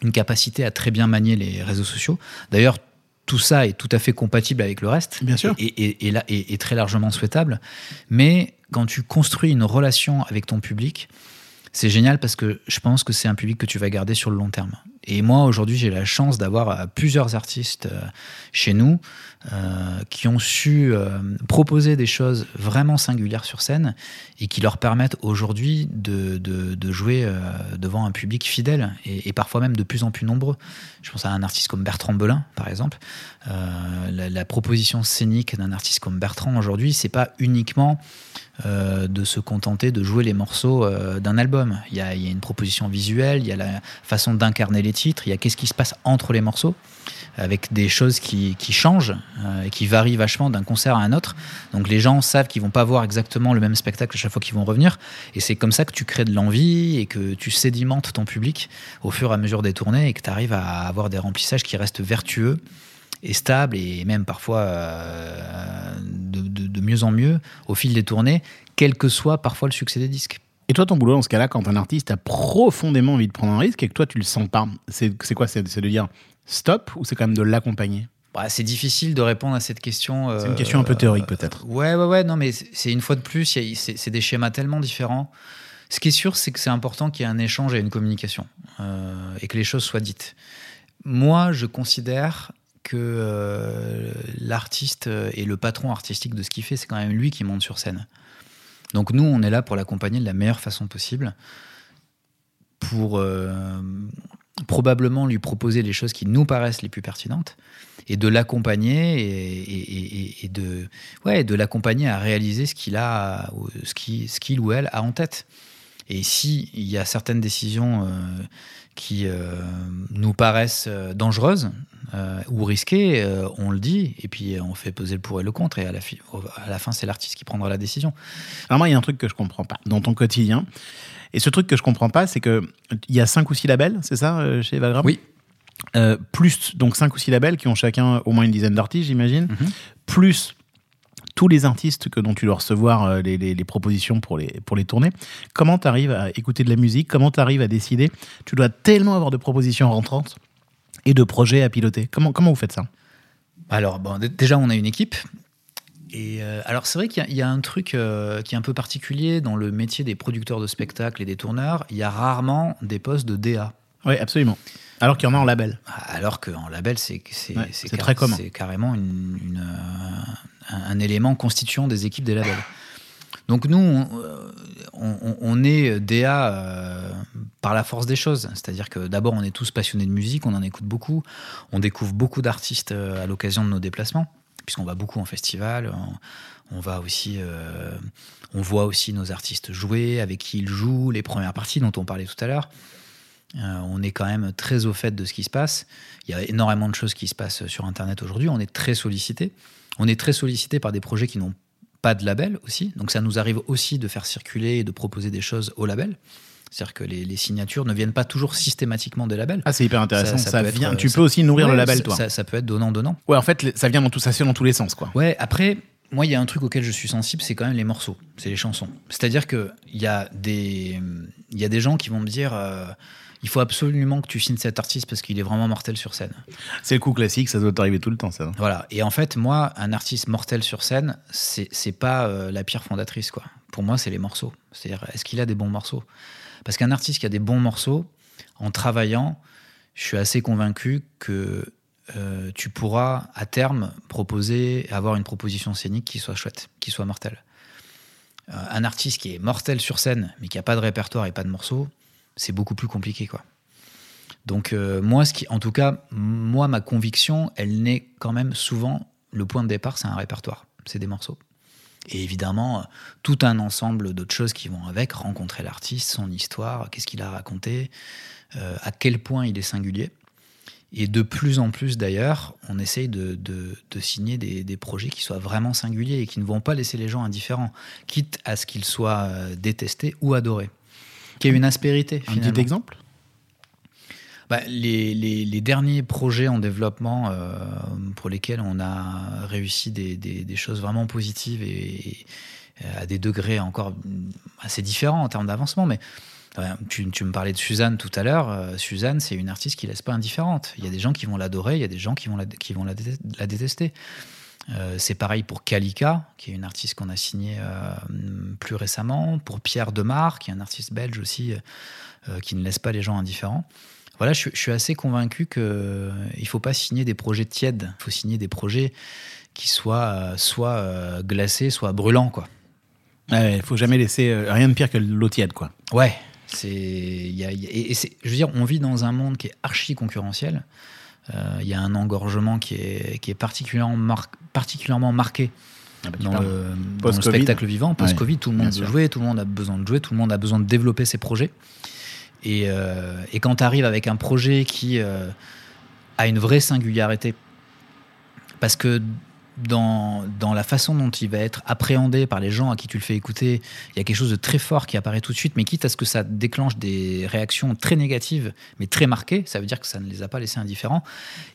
une capacité à très bien manier les réseaux sociaux. D'ailleurs, tout ça est tout à fait compatible avec le reste. Bien sûr. Et, et- là, très largement souhaitable. Mais quand tu construis une relation avec ton public, c'est génial parce que je pense que c'est un public que tu vas garder sur le long terme. Et moi, aujourd'hui, j'ai la chance d'avoir euh, plusieurs artistes euh, chez nous euh, qui ont su proposer des choses vraiment singulières sur scène et qui leur permettent aujourd'hui de, de- jouer devant un public fidèle et, parfois même de plus en plus nombreux. Je pense à un artiste comme Bertrand Belin, par exemple. La, la proposition scénique d'un artiste comme Bertrand aujourd'hui, c'est pas uniquement euh, de se contenter de jouer les morceaux euh, d'un album. Il y, a, une proposition visuelle, il y a la façon d'incarner les titres, il y a qu'est-ce qui se passe entre les morceaux, avec des choses qui, qui changent euh, et qui varient vachement d'un concert à un autre. Donc les gens savent qu'ils vont pas voir exactement le même spectacle à chaque fois qu'ils vont revenir. Et c'est comme ça que tu crées de l'envie et que tu sédimentes ton public au fur et à mesure des tournées et que tu arrives à avoir des remplissages qui restent vertueux et stables et même parfois euh, de, de- de mieux en mieux au fil des tournées, quel que soit parfois le succès des disques. Et toi, ton boulot dans ce cas-là, quand un artiste a profondément envie de prendre un risque et que toi, tu le sens pas, c'est quoi? C'est de dire stop ou c'est quand même de l'accompagner? Bah, c'est difficile de répondre à cette question. C'est une euh, question un peu théorique, peut-être. Ouais, ouais, ouais, non, mais c'est une fois de plus, c'est c'est des schémas tellement différents. Ce qui est sûr, c'est que c'est important qu'il y ait un échange et une communication euh, et que les choses soient dites. Moi, je considère que euh, l'artiste et le patron artistique de ce qu'il fait, c'est quand même lui qui monte sur scène. Donc nous, on est là pour l'accompagner de la meilleure façon possible, pour euh, probablement lui proposer les choses qui nous paraissent les plus pertinentes et de l'accompagner et, de, ouais, de l'accompagner à réaliser ce qu'il a, ce qu'il ou elle a en tête. Et s'il y a certaines décisions euh, qui euh, nous paraissent euh, dangereuses ou risquées, on le dit, et puis on fait peser le pour et le contre, et à la, fi- à la fin, c'est l'artiste qui prendra la décision. Alors moi, il y a un truc que je comprends pas dans ton quotidien. Et ce truc que je comprends pas, c'est que il y a cinq ou six labels, c'est ça, chez Vagram Oui. Euh, plus donc cinq ou six labels qui ont chacun au moins une dizaine d'artistes, j'imagine. Mhm. Plus tous les artistes que dont tu dois recevoir euh, les, les- les propositions pour les, pour les tournées. Comment tu arrives à écouter de la musique? Comment tu arrives à décider? Tu dois tellement avoir de propositions rentrantes et de projets à piloter. Comment, comment vous faites ça? Alors, bon, déjà, on a une équipe. Et euh, alors, c'est vrai qu'il y a- il y, a un truc euh, qui est un peu particulier dans le métier des producteurs de spectacles et des tourneurs. Il y a rarement des postes de DA. Oui, absolument. Alors qu'il y en a en label. Alors qu'en label, c'est Ouais, car- commun. C'est carrément une- une, euh, un, un élément constituant des équipes des labels. Donc nous, on, euh, on- on est DA euh, par la force des choses. C'est-à-dire que d'abord, on est tous passionnés de musique, on en écoute beaucoup, on découvre beaucoup d'artistes à l'occasion de nos déplacements, puisqu'on va beaucoup en festival, on, on va aussi, euh, on voit aussi nos artistes jouer, avec qui ils jouent, les premières parties dont on parlait tout à l'heure. Euh, on est quand même très au fait de ce qui se passe. Il y a énormément de choses qui se passent sur Internet aujourd'hui. On est très sollicité. On est très sollicité par des projets qui n'ont pas de label aussi. Donc ça nous arrive aussi de faire circuler et de proposer des choses au label. C'est-à-dire que les, les signatures ne viennent pas toujours systématiquement des labels. Ah, c'est hyper intéressant. Ça, Ça- ça peut vient, être, tu peux aussi nourrir Ouais, le label, toi. Ça, ça peut être donnant-donnant. Ouais, en fait, ça vient dans tout ça, dans tous les sens, quoi. Ouais, après, moi, il y a un truc auquel je suis sensible, c'est quand même les morceaux, c'est les chansons. C'est-à-dire qu'il y, a des- y a des gens qui vont me dire euh, il faut absolument que tu signes cet artiste parce qu'il est vraiment mortel sur scène. C'est le coup classique, ça doit t'arriver tout le temps, ça. Voilà. Et en fait, moi, un artiste mortel sur scène, c'est pas euh, la pierre fondatrice, quoi. Pour moi, c'est les morceaux. C'est-à-dire, est-ce qu'il a des bons morceaux? Parce qu'un artiste qui a des bons morceaux, en travaillant, je suis assez convaincu que euh, tu pourras à terme proposer, avoir une proposition scénique qui soit chouette, qui soit mortelle. Euh, un artiste qui est mortel sur scène, mais qui a pas de répertoire et pas de morceaux, c'est beaucoup plus compliqué, quoi. Donc euh, moi, ce qui, en tout cas, moi, ma conviction, elle n'est quand même souvent le point de départ, c'est un répertoire, c'est des morceaux. Et évidemment, euh, tout un ensemble d'autres choses qui vont avec, rencontrer l'artiste, son histoire, qu'est-ce qu'il a raconté, euh, à quel point il est singulier. Et de plus en plus d'ailleurs, on essaye de, signer des, des projets qui soient vraiment singuliers et qui ne vont pas laisser les gens indifférents, quitte à ce qu'ils soient détestés ou adorés. Qu'il y ait une aspérité. Un finalement. petit exemple Bah, les, les- les derniers projets en développement euh, pour lesquels on a réussi des, des- des choses vraiment positives et, et à des degrés encore assez différents en termes d'avancement, mais tu, tu me parlais de Suzanne tout à l'heure. euh, Suzanne, c'est une artiste qui laisse pas indifférente. Il y a des gens qui vont l'adorer, il y a des gens qui vont la, qui vont la, dé- la détester. Euh, c'est pareil pour Kalika, qui est une artiste qu'on a signée euh, plus récemment, pour Pierre Demar, qui est un artiste belge aussi, euh, qui ne laisse pas les gens indifférents. Voilà, je, suis- je suis assez convaincu qu'il ne faut pas signer des projets tièdes, il faut signer des projets qui soient soit glacés, soit brûlants. Quoi. Il faut jamais laisser rien de pire que l'eau tiède, quoi. Ouais, c'est, il y a- il y a- et, et c'est- je veux dire, on vit dans un monde qui est archi concurrentiel. Euh, Il y a un engorgement qui est, qui est particulièrement, mar- particulièrement marqué Ah bah, dans le, dans le Post-Covid. spectacle vivant. Post-Covid, tout le monde veut jouer, tout le monde a besoin de jouer, tout le monde a besoin de développer ses projets. Et, euh, et quand tu arrives avec un projet qui euh, a une vraie singularité, parce que dans, dans la façon dont il va être appréhendé par les gens à qui tu le fais écouter, il y a quelque chose de très fort qui apparaît tout de suite, mais quitte à ce que ça déclenche des réactions très négatives, mais très marquées, ça veut dire que ça ne les a pas laissés indifférents,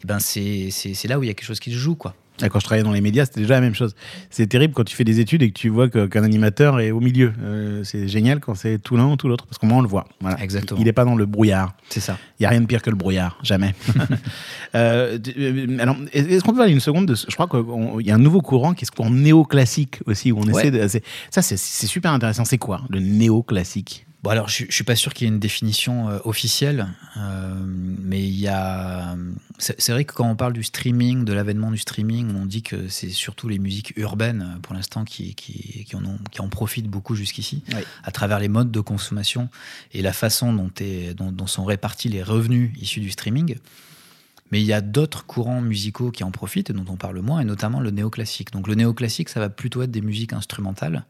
et ben c'est c'est- c'est là où il y a quelque chose qui se joue. quoi. Ah, Quand je travaillais dans les médias, c'était déjà la même chose. C'est terrible quand tu fais des études et que tu vois qu'un animateur est au milieu. Euh, c'est génial quand c'est tout l'un ou tout l'autre, parce qu'au moins on le voit. Voilà. Exactement. Il n'est pas dans le brouillard. C'est ça. Il n'y a rien de pire que le brouillard, jamais. [LAUGHS] Euh, euh, alors, est-ce qu'on peut parler une seconde de, Je crois qu'il y a un nouveau courant qui est ce courant néoclassique aussi, où on Ouais. essaie de. Ça, c'est super intéressant. C'est quoi le néoclassique? Bon, alors, je, je suis pas sûr qu'il y ait une définition euh, officielle, euh, mais il y a. C'est vrai que quand on parle du streaming, de l'avènement du streaming, on dit que c'est surtout les musiques urbaines, euh, pour l'instant, qui, qui, qui en ont, qui en profitent beaucoup jusqu'ici, Oui. à travers les modes de consommation et la façon dont, est- dont, dont sont répartis les revenus issus du streaming. Mais il y a d'autres courants musicaux qui en profitent dont on parle moins, et notamment le néoclassique. Donc le néoclassique, ça va plutôt être des musiques instrumentales,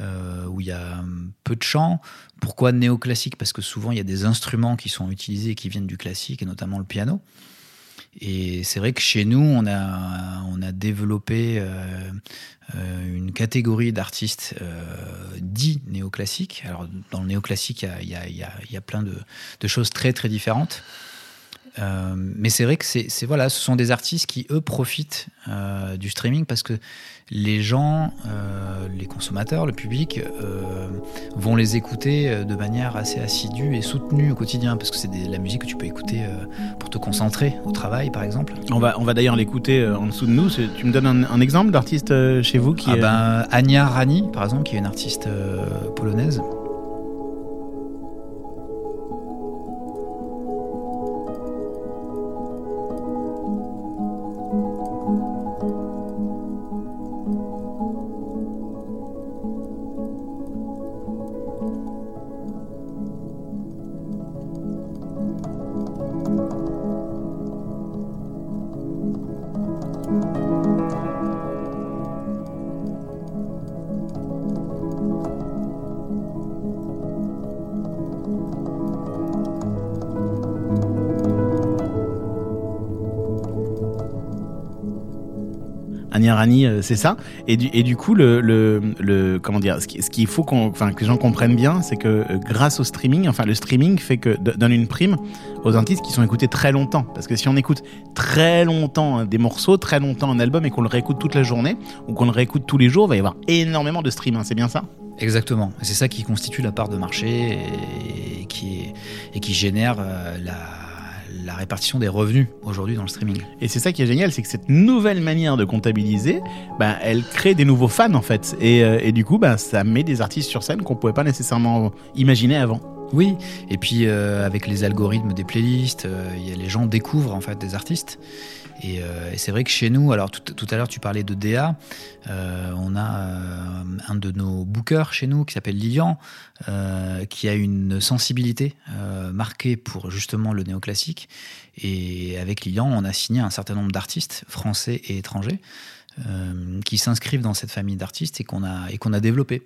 euh, où il y a hum, peu de chants. Pourquoi néoclassique? Parce que souvent, il y a des instruments qui sont utilisés et qui viennent du classique, et notamment le piano. Et c'est vrai que chez nous, on a, on a développé euh, euh, une catégorie d'artistes dits néoclassiques. Alors, dans le néoclassique, il y a, y a- y a plein de, de choses très, très différentes. Euh, mais c'est vrai que c'est voilà, ce sont des artistes qui, eux, profitent euh, du streaming parce que les gens, euh, les consommateurs, le public, vont les écouter de manière assez assidue et soutenue au quotidien parce que c'est des- la musique que tu peux écouter pour te concentrer au travail, par exemple. On va, on va d'ailleurs l'écouter en dessous de nous. Tu me donnes un, un exemple d'artiste chez vous qui Ah est- ben, Ania Rani, par exemple, qui est une artiste polonaise. Ania Rani, euh, c'est ça. Et du, coup, le, comment dire, ce qui- ce qu'il faut que les gens comprennent bien, c'est que euh, grâce au streaming, enfin, le streaming fait que donne une prime aux artistes qui sont écoutés très longtemps. Parce que si on écoute très longtemps hein, des morceaux, très longtemps un album et qu'on le réécoute toute la journée ou qu'on le réécoute tous les jours, il va y avoir énormément de stream. hein, c'est bien ça? Exactement. C'est ça qui constitue la part de marché et qui, est- et qui génère euh, la, la répartition des revenus aujourd'hui dans le streaming. Et c'est ça qui est génial, c'est que cette nouvelle manière de comptabiliser, ben, elle crée des nouveaux fans en fait. Et, euh, et du coup, ben, ça met des artistes sur scène qu'on pouvait pas nécessairement imaginer avant. Oui, et puis euh, avec les algorithmes des playlists, euh, il y a- les gens découvrent en fait des artistes. Et, euh, et c'est vrai que chez nous, alors tout, à l'heure tu parlais de DA, euh, on a euh, un de nos bookers chez nous qui s'appelle Lilian, qui a une sensibilité marquée pour justement le néoclassique. Et avec Lilian, on a signé un certain nombre d'artistes français et étrangers qui s'inscrivent dans cette famille d'artistes et qu'on a, et qu'on a développé.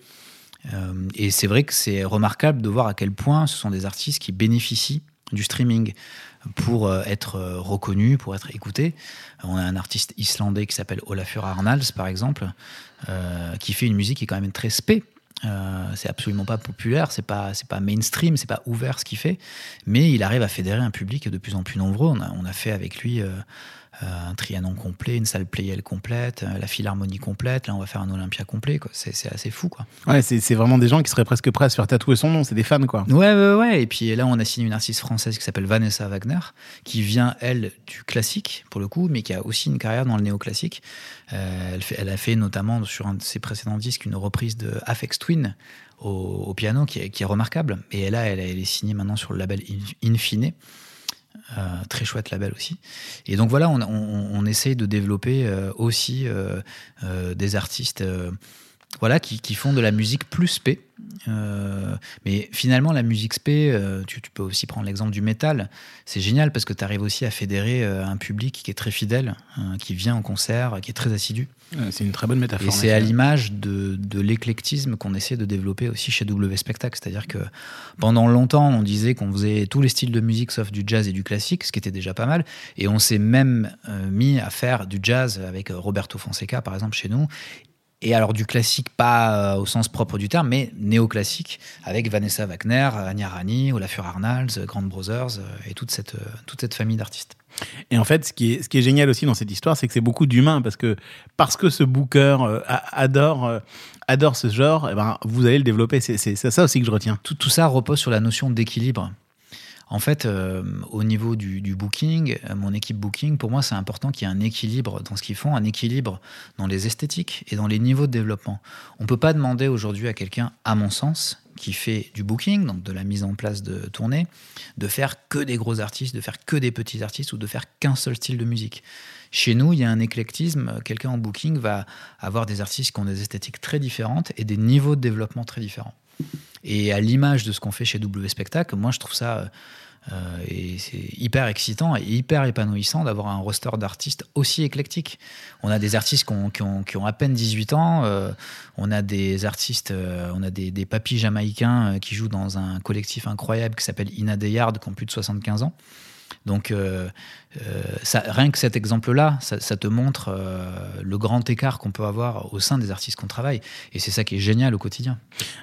Et c'est vrai que c'est remarquable de voir à quel point ce sont des artistes qui bénéficient du streaming pour euh, être euh, reconnus, pour être écoutés. On a un artiste islandais qui s'appelle Olafur Arnalds, par exemple, euh, qui fait une musique qui est quand même très spé. Euh, c'est absolument pas populaire, c'est pas c'est pas mainstream, c'est pas ouvert ce qu'il fait, mais il arrive à fédérer un public de plus en plus nombreux. On a, on a fait avec lui euh, euh, un Trianon complet, une salle Playel complète, euh, la Philharmonie complète. Là, on va faire un Olympia complet. C'est assez fou, quoi. Ouais, c'est c'est vraiment des gens qui seraient presque prêts à se faire tatouer son nom, c'est des fans quoi. Ouais, ouais, ouais. Et puis là, on a signé une artiste française qui s'appelle Vanessa Wagner, qui vient, elle, du classique, pour le coup, mais qui a aussi une carrière dans le néoclassique. Euh, elle, fait, elle a fait notamment sur un de ses précédents disques une reprise de Afex Twin au, au piano qui est, qui est remarquable. Et là, elle, elle est signée maintenant sur le label In- Infine. Euh, très chouette label aussi. Et donc voilà, on, on, on essaye de développer euh, aussi euh, des artistes voilà, qui, qui font de la musique plus spé. Euh, mais finalement, la musique spé, euh, tu, tu peux aussi prendre l'exemple du métal. C'est génial parce que tu arrives aussi à fédérer euh, un public qui est très fidèle, qui vient en concert, qui est très assidu. C'est une très bonne métaphore. Et c'est à l'image de, de l'éclectisme qu'on essaie de développer aussi chez W Spectacle. C'est-à-dire que pendant longtemps, on disait qu'on faisait tous les styles de musique sauf du jazz et du classique, ce qui était déjà pas mal. Et on s'est même mis à faire du jazz avec Roberto Fonseca, par exemple, chez nous. Et alors du classique, pas euh, au sens propre du terme, mais néoclassique, avec Vanessa Wagner, Anya Rani, Olafur Arnalds, Grand Brothers, euh, et toute cette, euh, toute cette famille d'artistes. Et en fait, ce qui est, ce qui est génial aussi dans cette histoire, c'est que c'est beaucoup d'humains parce que parce que ce booker euh, adore euh, adore ce genre, eh ben vous allez le développer. C'est ça aussi que je retiens. tout, tout ça repose sur la notion d'équilibre. En fait, euh, au niveau du, booking, euh, mon équipe booking, pour moi, c'est important qu'il y ait un équilibre dans ce qu'ils font, un équilibre dans les esthétiques et dans les niveaux de développement. On ne peut pas demander aujourd'hui à quelqu'un, à mon sens, qui fait du booking, donc de la mise en place de tournées, de faire que des gros artistes, de faire que des petits artistes ou de faire qu'un seul style de musique. Chez nous, il y a un éclectisme. Quelqu'un en booking va avoir des artistes qui ont des esthétiques très différentes et des niveaux de développement très différents. Et à l'image de ce qu'on fait chez W Spectacle, moi je trouve ça euh, et c'est hyper excitant et hyper épanouissant d'avoir un roster d'artistes aussi éclectique. On a des artistes qui ont, à peine 18 ans, euh, on a des artistes, euh, on a des, papis jamaïcains euh, qui jouent dans un collectif incroyable qui s'appelle Ina Deyard, qui ont plus de 75 ans. Donc, euh, euh, ça, rien que cet exemple-là, ça, ça te montre euh, le grand écart qu'on peut avoir au sein des artistes qu'on travaille. Et c'est ça qui est génial au quotidien.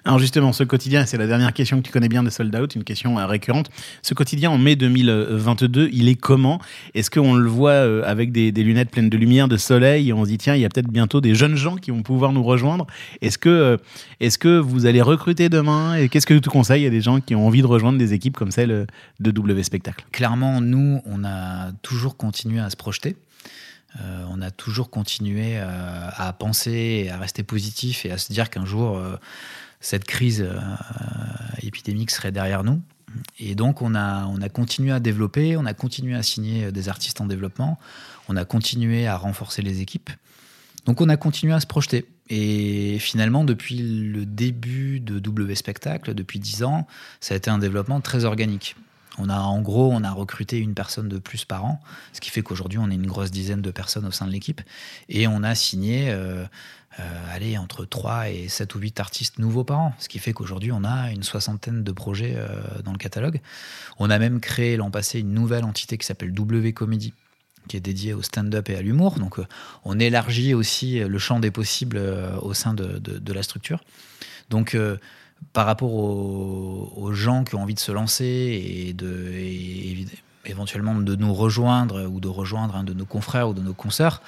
Alors justement, ce quotidien, c'est la dernière question que tu connais bien de Sold Out, une question récurrente. Ce quotidien en mai 2022, il est comment? Est-ce qu'on le voit avec des, des lunettes pleines de lumière, de soleil, et on se dit tiens, il y a peut-être bientôt des jeunes gens qui vont pouvoir nous rejoindre? Est-ce que, est-ce que vous allez recruter demain? Et qu'est-ce que tu conseilles à des gens qui ont envie de rejoindre des équipes comme celle de W Spectacle? Clairement, nous, on a toujours continué à se projeter. Euh, on a toujours continué euh, à penser, à rester positif et à se dire qu'un jour, euh, cette crise épidémique serait derrière nous. Et donc, on a, on a continué à développer, on a continué à signer des artistes en développement, on a continué à renforcer les équipes. Donc, on a continué à se projeter. Et finalement, depuis le début de W Spectacle, depuis 10 ans, ça a été un développement très organique. On a, en gros, on a recruté une personne de plus par an, ce qui fait qu'aujourd'hui, on est une grosse dizaine de personnes au sein de l'équipe. Et on a signé, euh, euh, allez, entre 3 et 7 ou 8 artistes nouveaux par an, ce qui fait qu'aujourd'hui, on a une soixantaine de projets euh, dans le catalogue. On a même créé l'an passé une nouvelle entité qui s'appelle W Comedy qui est dédiée au stand-up et à l'humour. Donc, on élargit aussi le champ des possibles au sein de, de- de la structure. Donc, par rapport aux, gens qui ont envie de se lancer et, éventuellement de nous rejoindre ou de rejoindre un de nos confrères ou de nos consoeurs,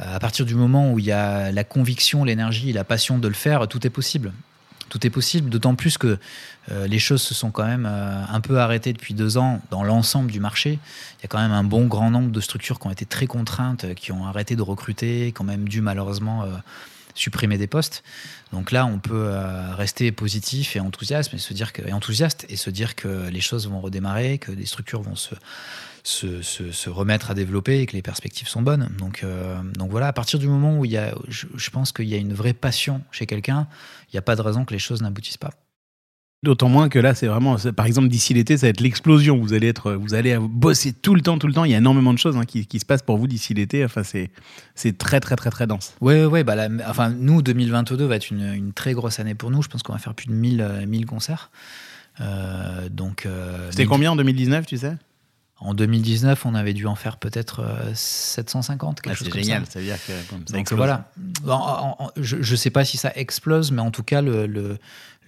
euh, à partir du moment où il y a la conviction, l'énergie, la passion de le faire, tout est possible. Tout est possible, d'autant plus que euh, les choses se sont quand même euh, un peu arrêtées depuis deux ans dans l'ensemble du marché. Il y a quand même un bon grand nombre de structures qui ont été très contraintes, qui ont arrêté de recruter, qui ont même dû malheureusement supprimer des postes. Donc là, on peut euh, rester positif et enthousiaste, et se dire que, et enthousiaste et se dire que les choses vont redémarrer, que les structures vont se, se, se- se remettre à développer et que les perspectives sont bonnes. Donc, euh, donc voilà, à partir du moment où il y a, je, je pense qu'il y a une vraie passion chez quelqu'un, il n'y a pas de raison que les choses n'aboutissent pas. D'autant moins que là, c'est vraiment, c'est- par exemple, d'ici l'été, ça va être l'explosion. Vous allez être, vous allez bosser tout le temps, tout le temps. Il y a énormément de choses hein, qui, qui se passent pour vous d'ici l'été. Enfin, c'est, c'est très, très, très, très dense. Ouais, ouais, bah enfin, nous, 2022 va être une, une très grosse année pour nous. Je pense qu'on va faire plus de 1000, euh, 1000 concerts. Euh, donc, euh, C'était combien en 2019, tu sais? En 2019, on avait dû en faire peut-être euh, 750, quelque Ah, chose C'est comme génial. ça. Ça veut dire que comme ça Donc explose. voilà. En- en- en- je ne sais pas si ça explose, mais en tout cas, le, le,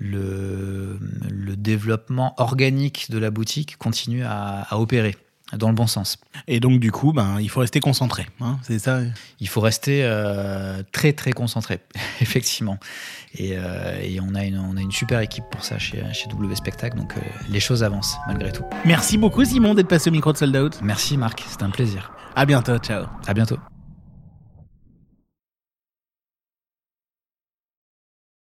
le, le développement organique de la boutique continue à, à opérer dans le bon sens. Et donc, du coup, ben, il faut rester concentré. hein, c'est ça? Il faut rester euh, très très concentré, [LAUGHS] effectivement. Et, euh, et on, a une, on a une super équipe pour ça chez, chez W Spectacle, donc euh, les choses avancent malgré tout. Merci beaucoup, Simon, d'être passé au micro de Sold Out. Merci Marc, c'était un plaisir. À bientôt. Ciao. À bientôt.